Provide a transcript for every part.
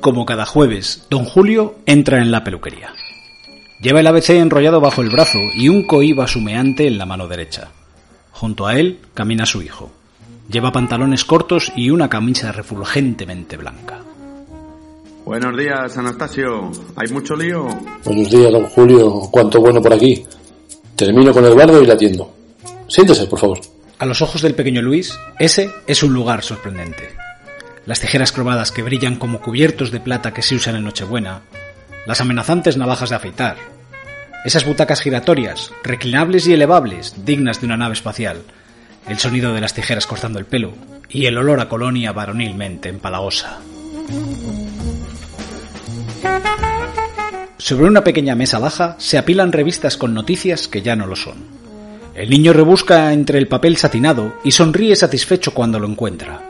Como cada jueves, don Julio entra en la peluquería. Lleva el ABC enrollado bajo el brazo y un coiba sumeante en la mano derecha. Junto a él camina su hijo. Lleva pantalones cortos y una camisa refulgentemente blanca. Buenos días, Anastasio. ¿Hay mucho lío? Buenos días, don Julio. Cuánto bueno por aquí. Termino con el bardo y la atiendo. Siéntese, por favor. A los ojos del pequeño Luis, ese es un lugar sorprendente. Las tijeras cromadas que brillan como cubiertos de plata que se usan en Nochebuena, las amenazantes navajas de afeitar, esas butacas giratorias, reclinables y elevables, dignas de una nave espacial, el sonido de las tijeras cortando el pelo y el olor a colonia varonilmente empalagosa. Sobre una pequeña mesa baja se apilan revistas con noticias que ya no lo son. El niño rebusca entre el papel satinado y sonríe satisfecho cuando lo encuentra.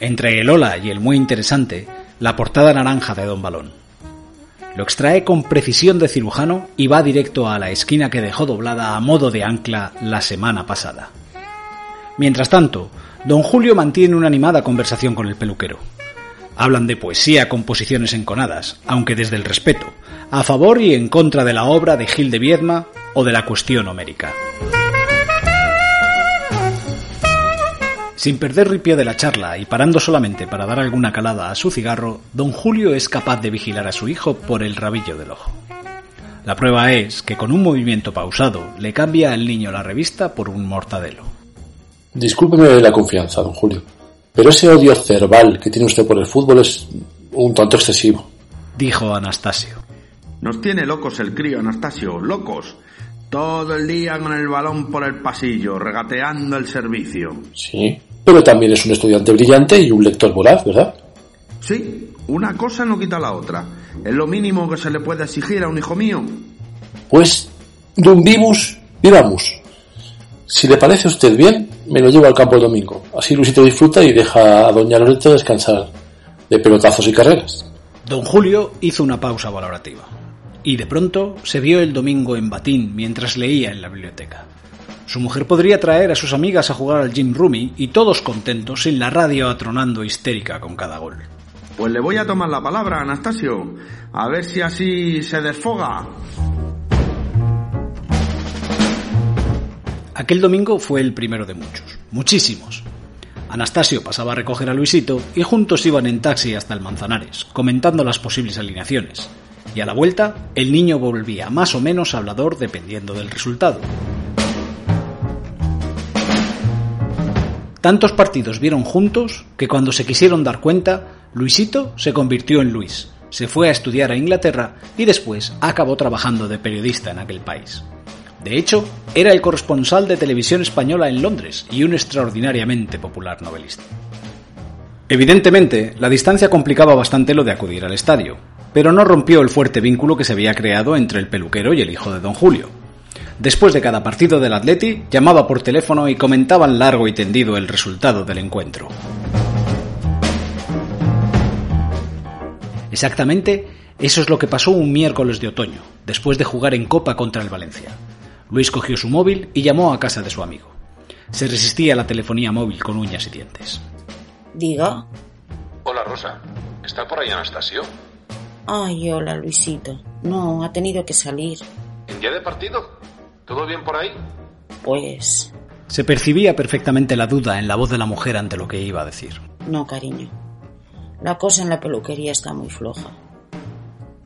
Entre el hola y el muy interesante, la portada naranja de Don Balón. Lo extrae con precisión de cirujano y va directo a la esquina que dejó doblada a modo de ancla la semana pasada. Mientras tanto, don Julio mantiene una animada conversación con el peluquero. Hablan de poesía con posiciones enconadas, aunque desde el respeto, a favor y en contra de la obra de Gil de Viedma o de la cuestión homérica. Sin perder ripio de la charla y parando solamente para dar alguna calada a su cigarro, don Julio es capaz de vigilar a su hijo por el rabillo del ojo. La prueba es que con un movimiento pausado le cambia al niño la revista por un mortadelo. Discúlpeme la confianza, don Julio, pero ese odio cerval que tiene usted por el fútbol es un tanto excesivo. Dijo Anastasio. Nos tiene locos el crío, Anastasio, locos. Todo el día con el balón por el pasillo, regateando el servicio. Sí, pero también es un estudiante brillante y un lector voraz, ¿verdad? Sí, una cosa no quita la otra. Es lo mínimo que se le puede exigir a un hijo mío. Pues, un vivus, vivamos. Si le parece a usted bien, me lo llevo al campo el domingo. Así Luisito disfruta y deja a doña Loreto descansar de pelotazos y carreras. Don Julio hizo una pausa valorativa. Y de pronto se vio el domingo en Batín mientras leía en la biblioteca. Su mujer podría traer a sus amigas a jugar al Jim Rumi y todos contentos sin la radio atronando histérica con cada gol. Pues le voy a tomar la palabra, Anastasio. A ver si así se desfoga. Aquel domingo fue el primero de muchos, muchísimos. Anastasio pasaba a recoger a Luisito y juntos iban en taxi hasta el Manzanares, comentando las posibles alineaciones. Y a la vuelta, el niño volvía más o menos hablador dependiendo del resultado. Tantos partidos vieron juntos que cuando se quisieron dar cuenta, Luisito se convirtió en Luis, se fue a estudiar a Inglaterra y después acabó trabajando de periodista en aquel país. De hecho, era el corresponsal de televisión española en Londres y un extraordinariamente popular novelista. Evidentemente, la distancia complicaba bastante lo de acudir al estadio, pero no rompió el fuerte vínculo que se había creado entre el peluquero y el hijo de don Julio. Después de cada partido del Atleti, llamaba por teléfono y comentaban largo y tendido el resultado del encuentro. Exactamente, eso es lo que pasó un miércoles de otoño, después de jugar en Copa contra el Valencia. Luis cogió su móvil y llamó a casa de su amigo. Se resistía a la telefonía móvil con uñas y dientes. Diga. Hola Rosa, ¿está por ahí Anastasio? Ay, hola Luisito. No, ha tenido que salir. ¿En día de partido? ¿Todo bien por ahí? Pues... Se percibía perfectamente la duda en la voz de la mujer ante lo que iba a decir. No, cariño. La cosa en la peluquería está muy floja.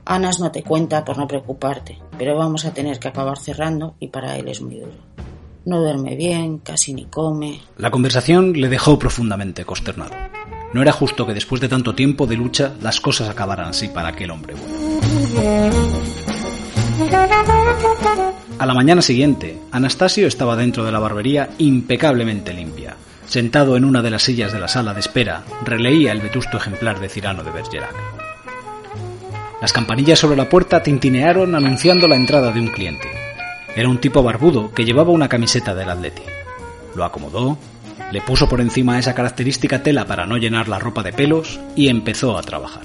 Anas no te cuenta por no preocuparte, pero vamos a tener que acabar cerrando y para él es muy duro. No duerme bien, casi ni come. La conversación le dejó profundamente consternado. No era justo que después de tanto tiempo de lucha las cosas acabaran así para aquel hombre bueno. A la mañana siguiente, Anastasio estaba dentro de la barbería impecablemente limpia. Sentado en una de las sillas de la sala de espera, releía el vetusto ejemplar de Cirano de Bergerac. Las campanillas sobre la puerta tintinearon anunciando la entrada de un cliente. Era un tipo barbudo que llevaba una camiseta del Atleti. Lo acomodó, le puso por encima esa característica tela para no llenar la ropa de pelos y empezó a trabajar.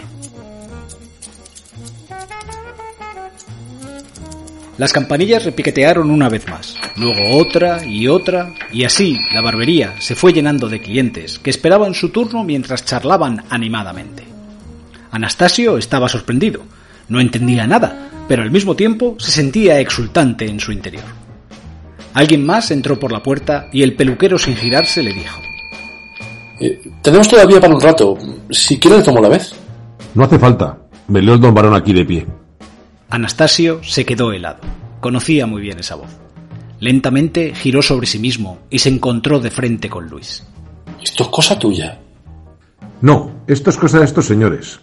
Las campanillas repiquetearon una vez más, luego otra y otra, y así la barbería se fue llenando de clientes que esperaban su turno mientras charlaban animadamente. Anastasio estaba sorprendido. No entendía nada, pero al mismo tiempo se sentía exultante en su interior. Alguien más entró por la puerta y el peluquero sin girarse le dijo. Eh, tenemos todavía para un rato. Si quiere le tomo la vez. No hace falta. Me leo el don varón aquí de pie. Anastasio se quedó helado. Conocía muy bien esa voz. Lentamente giró sobre sí mismo y se encontró de frente con Luis. Esto es cosa tuya. No, esto es cosa de estos señores.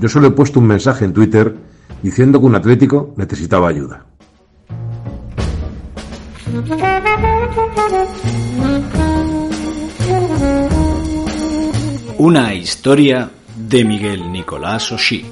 Yo solo he puesto un mensaje en Twitter diciendo que un atlético necesitaba ayuda. Una historia de Miguel Nicolás Oshí.